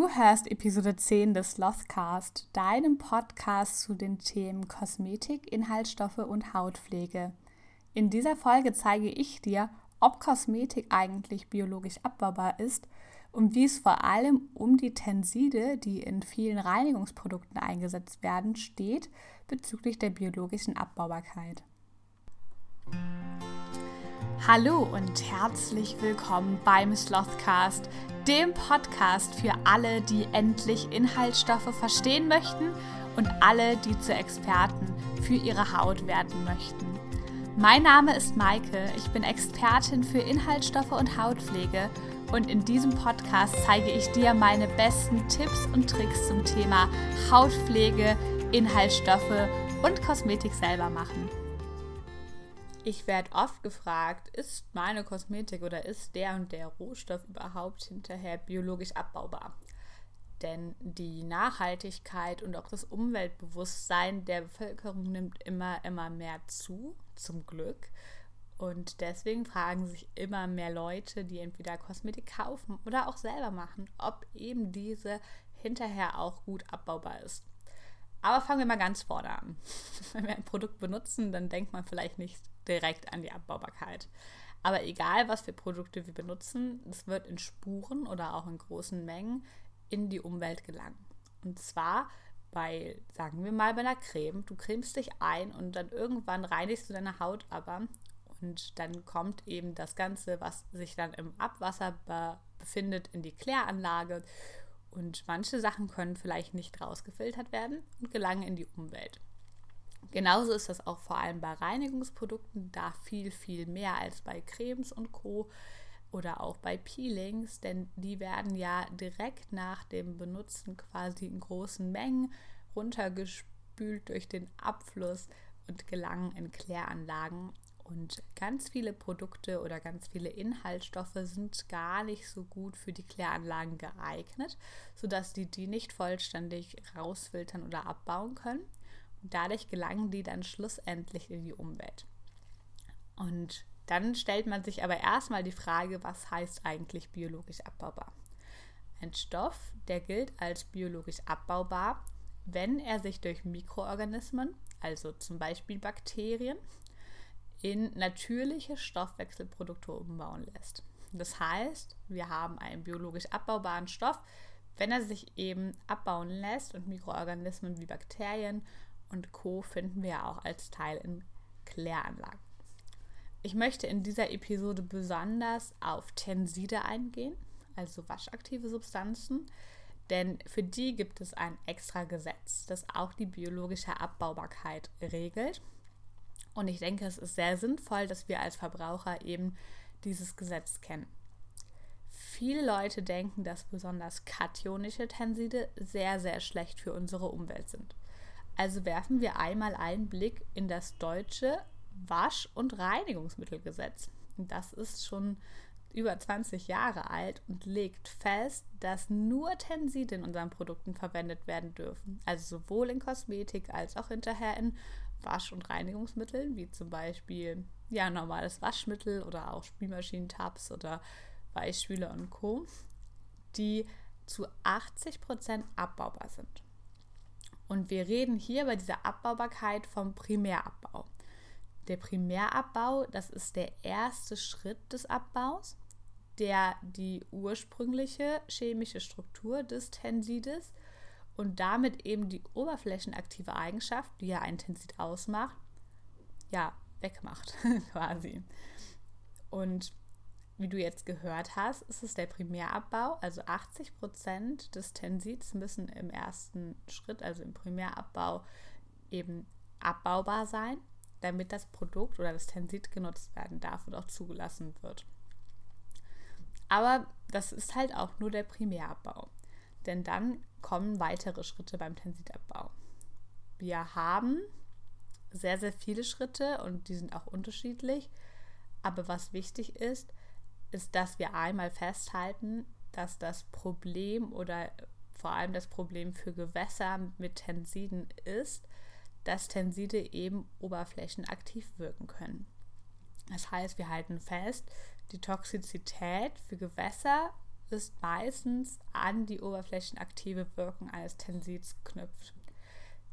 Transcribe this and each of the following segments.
Du hörst Episode 10 des Slothcast, deinem Podcast zu den Themen Kosmetik, Inhaltsstoffe und Hautpflege. In dieser Folge zeige ich dir, ob Kosmetik eigentlich biologisch abbaubar ist und wie es vor allem um die Tenside, die in vielen Reinigungsprodukten eingesetzt werden, steht bezüglich der biologischen Abbaubarkeit. Hallo und herzlich willkommen beim Slothcast, dem Podcast für alle, die endlich Inhaltsstoffe verstehen möchten und alle, die zu Experten für ihre Haut werden möchten. Mein Name ist Maike, ich bin Expertin für Inhaltsstoffe und Hautpflege und in diesem Podcast zeige ich dir meine besten Tipps und Tricks zum Thema Hautpflege, Inhaltsstoffe und Kosmetik selber machen. Ich werde oft gefragt, ist meine Kosmetik oder ist der und der Rohstoff überhaupt hinterher biologisch abbaubar? Denn die Nachhaltigkeit und auch das Umweltbewusstsein der Bevölkerung nimmt immer, immer mehr zu, zum Glück. Und deswegen fragen sich immer mehr Leute, die entweder Kosmetik kaufen oder auch selber machen, ob eben diese hinterher auch gut abbaubar ist. Aber fangen wir mal ganz vorne an. Wenn wir ein Produkt benutzen, dann denkt man vielleicht nicht direkt an die Abbaubarkeit. Aber egal, was für Produkte wir benutzen, es wird in Spuren oder auch in großen Mengen in die Umwelt gelangen. Und zwar bei, sagen wir mal, bei einer Creme. Du cremst dich ein und dann irgendwann reinigst du deine Haut aber und dann kommt eben das Ganze, was sich dann im Abwasser be befindet, in die Kläranlage und manche Sachen können vielleicht nicht rausgefiltert werden und gelangen in die Umwelt. Genauso ist das auch vor allem bei Reinigungsprodukten, da viel, viel mehr als bei Cremes und Co. oder auch bei Peelings, denn die werden ja direkt nach dem Benutzen quasi in großen Mengen runtergespült durch den Abfluss und gelangen in Kläranlagen und ganz viele Produkte oder ganz viele Inhaltsstoffe sind gar nicht so gut für die Kläranlagen geeignet, sodass die die nicht vollständig rausfiltern oder abbauen können. Und dadurch gelangen die dann schlussendlich in die Umwelt. Und dann stellt man sich aber erstmal die Frage, was heißt eigentlich biologisch abbaubar? Ein Stoff, der gilt als biologisch abbaubar, wenn er sich durch Mikroorganismen, also zum Beispiel Bakterien, in natürliche Stoffwechselprodukte umbauen lässt. Das heißt, wir haben einen biologisch abbaubaren Stoff, wenn er sich eben abbauen lässt und Mikroorganismen wie Bakterien und Co. finden wir auch als Teil in Kläranlagen. Ich möchte in dieser Episode besonders auf Tenside eingehen, also waschaktive Substanzen, denn für die gibt es ein extra Gesetz, das auch die biologische Abbaubarkeit regelt. Und ich denke, es ist sehr sinnvoll, dass wir als Verbraucher eben dieses Gesetz kennen. Viele Leute denken, dass besonders kationische Tenside sehr, sehr schlecht für unsere Umwelt sind. Also werfen wir einmal einen Blick in das deutsche Wasch- und Reinigungsmittelgesetz. Das ist schon über 20 Jahre alt und legt fest, dass nur Tenside in unseren Produkten verwendet werden dürfen. Also sowohl in Kosmetik als auch hinterher in Wasch- und Reinigungsmitteln, wie zum Beispiel ja, normales Waschmittel oder auch Spülmaschinentabs oder Weichspüler und Co., die zu 80% abbaubar sind. Und wir reden hier bei dieser Abbaubarkeit vom Primärabbau. Der Primärabbau, das ist der erste Schritt des Abbaus, der die ursprüngliche chemische Struktur des Tensides und damit eben die oberflächenaktive Eigenschaft, die ja ein Tensid ausmacht, ja, wegmacht quasi. Und wie du jetzt gehört hast, ist es der Primärabbau. Also 80 Prozent des Tensids müssen im ersten Schritt, also im Primärabbau, eben abbaubar sein, damit das Produkt oder das Tensid genutzt werden darf und auch zugelassen wird. Aber das ist halt auch nur der Primärabbau. Denn dann kommen weitere Schritte beim Tensidabbau. Wir haben sehr, sehr viele Schritte und die sind auch unterschiedlich. Aber was wichtig ist, ist, dass wir einmal festhalten, dass das Problem oder vor allem das Problem für Gewässer mit Tensiden ist, dass Tenside eben oberflächenaktiv wirken können. Das heißt, wir halten fest, die Toxizität für Gewässer ist meistens an die oberflächenaktive Wirkung eines Tensils knüpft.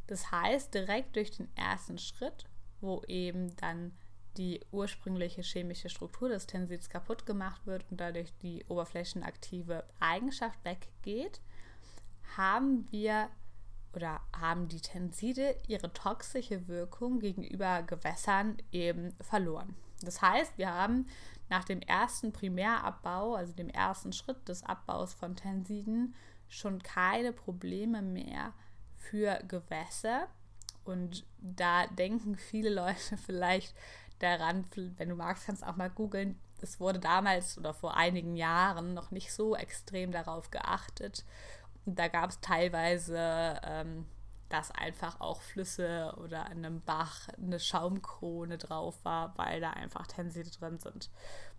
Das heißt, direkt durch den ersten Schritt, wo eben dann die ursprüngliche chemische Struktur des Tensils kaputt gemacht wird und dadurch die oberflächenaktive Eigenschaft weggeht, haben wir oder haben die Tenside ihre toxische Wirkung gegenüber Gewässern eben verloren. Das heißt, wir haben nach dem ersten Primärabbau, also dem ersten Schritt des Abbaus von Tensiden, schon keine Probleme mehr für Gewässer. Und da denken viele Leute vielleicht daran, wenn du magst, kannst du auch mal googeln. Es wurde damals oder vor einigen Jahren noch nicht so extrem darauf geachtet. Und da gab es teilweise, ähm, dass einfach auch Flüsse oder in einem Bach eine Schaumkrone drauf war, weil da einfach Tenside drin sind.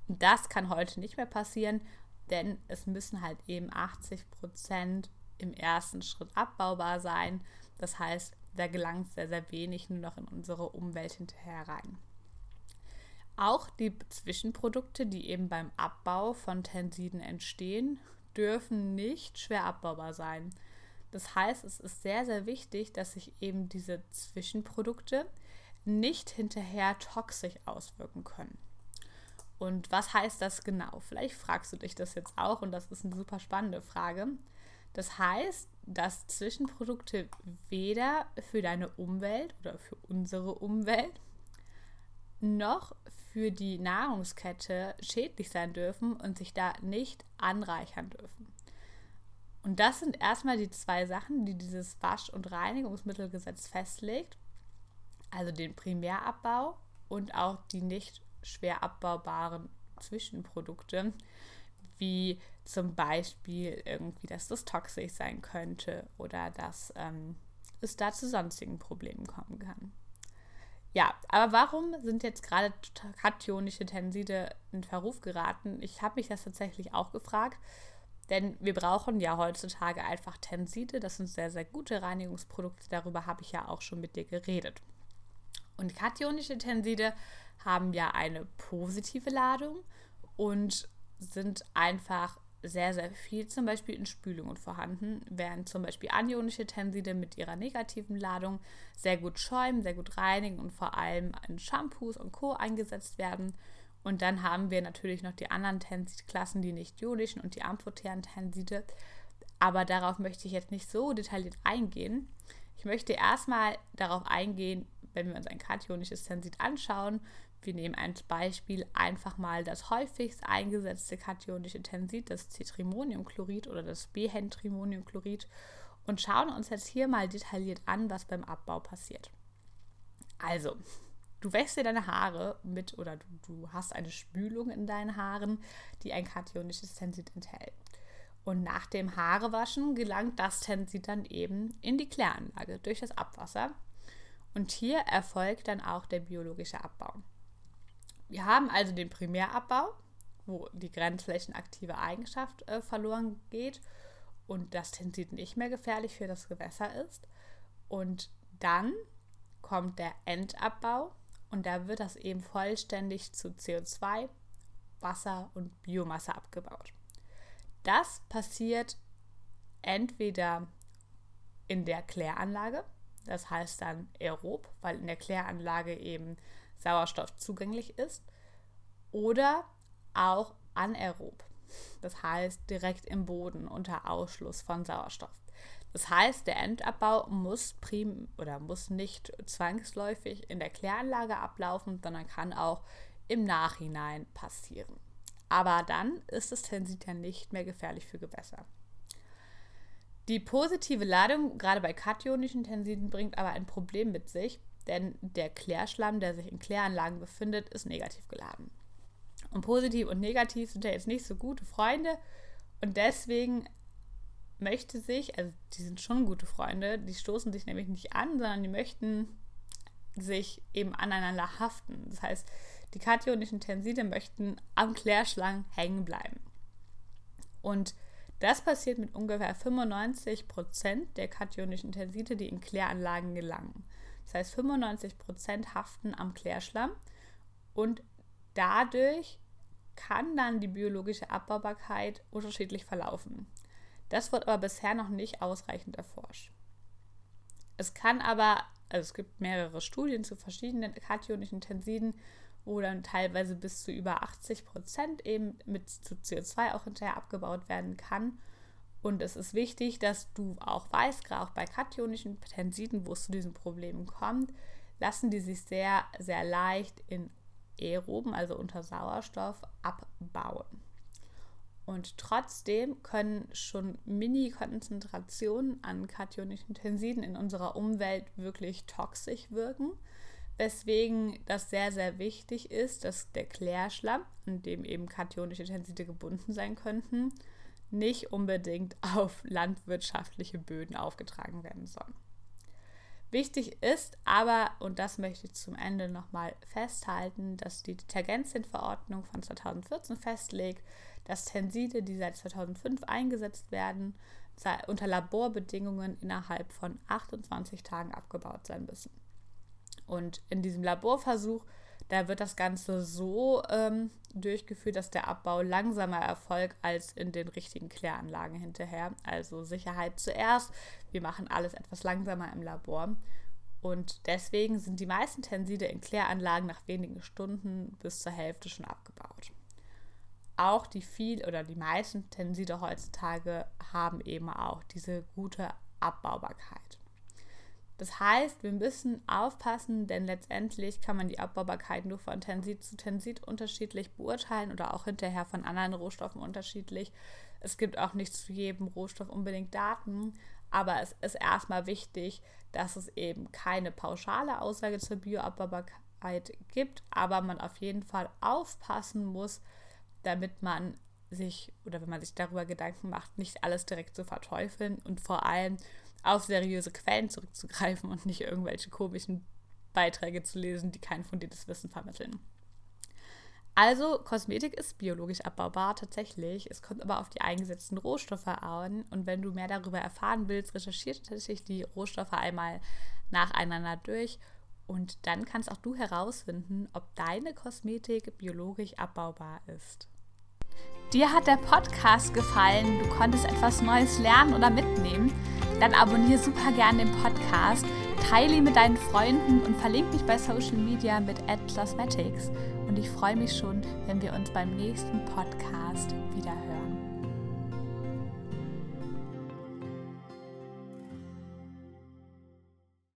Und das kann heute nicht mehr passieren, denn es müssen halt eben 80 Prozent im ersten Schritt abbaubar sein. Das heißt, da gelangt sehr, sehr wenig nur noch in unsere Umwelt hinterher rein. Auch die Zwischenprodukte, die eben beim Abbau von Tensiden entstehen, dürfen nicht schwer abbaubar sein. Das heißt, es ist sehr, sehr wichtig, dass sich eben diese Zwischenprodukte nicht hinterher toxisch auswirken können. Und was heißt das genau? Vielleicht fragst du dich das jetzt auch und das ist eine super spannende Frage. Das heißt, dass Zwischenprodukte weder für deine Umwelt oder für unsere Umwelt noch für die Nahrungskette schädlich sein dürfen und sich da nicht anreichern dürfen. Und das sind erstmal die zwei Sachen, die dieses Wasch- und Reinigungsmittelgesetz festlegt. Also den Primärabbau und auch die nicht schwer abbaubaren Zwischenprodukte, wie zum Beispiel irgendwie, dass das toxisch sein könnte oder dass ähm, es da zu sonstigen Problemen kommen kann. Ja, aber warum sind jetzt gerade kationische Tenside in Verruf geraten? Ich habe mich das tatsächlich auch gefragt, denn wir brauchen ja heutzutage einfach Tenside. Das sind sehr, sehr gute Reinigungsprodukte. Darüber habe ich ja auch schon mit dir geredet. Und kationische Tenside haben ja eine positive Ladung und sind einfach sehr, sehr viel zum Beispiel in Spülungen vorhanden, während zum Beispiel anionische Tenside mit ihrer negativen Ladung sehr gut schäumen, sehr gut reinigen und vor allem in Shampoos und Co. eingesetzt werden. Und dann haben wir natürlich noch die anderen Tensidklassen, die nicht-ionischen und die amphotären Tenside. Aber darauf möchte ich jetzt nicht so detailliert eingehen. Ich möchte erstmal darauf eingehen, wenn wir uns ein kationisches Tensid anschauen, wir nehmen als Beispiel einfach mal das häufigst eingesetzte kationische Tensid, das Citrimoniumchlorid oder das Behentrimoniumchlorid und schauen uns jetzt hier mal detailliert an, was beim Abbau passiert. Also, du wäschst dir deine Haare mit oder du, du hast eine Spülung in deinen Haaren, die ein kationisches Tensid enthält. Und nach dem Haarewaschen gelangt das Tensid dann eben in die Kläranlage durch das Abwasser. Und hier erfolgt dann auch der biologische Abbau. Wir haben also den Primärabbau, wo die grenzflächenaktive Eigenschaft äh, verloren geht und das Tensid nicht mehr gefährlich für das Gewässer ist. Und dann kommt der Endabbau und da wird das eben vollständig zu CO2, Wasser und Biomasse abgebaut. Das passiert entweder in der Kläranlage, das heißt dann aerob, weil in der Kläranlage eben Sauerstoff zugänglich ist oder auch anaerob. Das heißt direkt im Boden unter Ausschluss von Sauerstoff. Das heißt, der Endabbau muss prim oder muss nicht zwangsläufig in der Kläranlage ablaufen, sondern kann auch im Nachhinein passieren. Aber dann ist das Tensit ja nicht mehr gefährlich für Gewässer. Die positive Ladung, gerade bei kationischen Tensiden, bringt aber ein Problem mit sich, denn der Klärschlamm, der sich in Kläranlagen befindet, ist negativ geladen. Und positiv und negativ sind ja jetzt nicht so gute Freunde und deswegen möchte sich, also die sind schon gute Freunde, die stoßen sich nämlich nicht an, sondern die möchten sich eben aneinander haften. Das heißt, die kationischen Tenside möchten am Klärschlang hängen bleiben. Und das passiert mit ungefähr 95 Prozent der kationischen Tenside, die in Kläranlagen gelangen. Das heißt, 95 Prozent haften am Klärschlamm und dadurch kann dann die biologische Abbaubarkeit unterschiedlich verlaufen. Das wird aber bisher noch nicht ausreichend erforscht. Es kann aber, also es gibt mehrere Studien zu verschiedenen kationischen Tensiden, wo dann teilweise bis zu über 80 Prozent eben mit zu CO2 auch hinterher abgebaut werden kann. Und es ist wichtig, dass du auch weißt, gerade auch bei kationischen Tensiden, wo es zu diesen Problemen kommt, lassen die sich sehr, sehr leicht in aeroben, also unter Sauerstoff, abbauen. Und trotzdem können schon Mini-Konzentrationen an kationischen Tensiden in unserer Umwelt wirklich toxisch wirken, weswegen das sehr, sehr wichtig ist, dass der Klärschlamm, an dem eben kationische Tenside gebunden sein könnten, nicht unbedingt auf landwirtschaftliche Böden aufgetragen werden soll. Wichtig ist aber, und das möchte ich zum Ende nochmal festhalten, dass die Detergenzienverordnung von 2014 festlegt, dass Tenside, die seit 2005 eingesetzt werden, unter Laborbedingungen innerhalb von 28 Tagen abgebaut sein müssen. Und in diesem Laborversuch da wird das Ganze so ähm, durchgeführt, dass der Abbau langsamer erfolgt als in den richtigen Kläranlagen hinterher. Also Sicherheit zuerst. Wir machen alles etwas langsamer im Labor. Und deswegen sind die meisten Tenside in Kläranlagen nach wenigen Stunden bis zur Hälfte schon abgebaut. Auch die viel oder die meisten Tenside heutzutage haben eben auch diese gute Abbaubarkeit. Das heißt, wir müssen aufpassen, denn letztendlich kann man die Abbaubarkeit nur von Tensit zu Tensit unterschiedlich beurteilen oder auch hinterher von anderen Rohstoffen unterschiedlich. Es gibt auch nicht zu jedem Rohstoff unbedingt Daten, aber es ist erstmal wichtig, dass es eben keine pauschale Aussage zur Bioabbaubarkeit gibt, aber man auf jeden Fall aufpassen muss, damit man sich oder wenn man sich darüber Gedanken macht, nicht alles direkt zu verteufeln und vor allem auf seriöse Quellen zurückzugreifen und nicht irgendwelche komischen Beiträge zu lesen, die kein fundiertes Wissen vermitteln. Also, Kosmetik ist biologisch abbaubar tatsächlich. Es kommt aber auf die eingesetzten Rohstoffe an. Und wenn du mehr darüber erfahren willst, recherchiert tatsächlich die Rohstoffe einmal nacheinander durch. Und dann kannst auch du herausfinden, ob deine Kosmetik biologisch abbaubar ist. Dir hat der Podcast gefallen, du konntest etwas Neues lernen oder mitnehmen, dann abonniere super gerne den Podcast, teile ihn mit deinen Freunden und verlinke mich bei Social Media mit @cosmetics. Und ich freue mich schon, wenn wir uns beim nächsten Podcast wieder hören.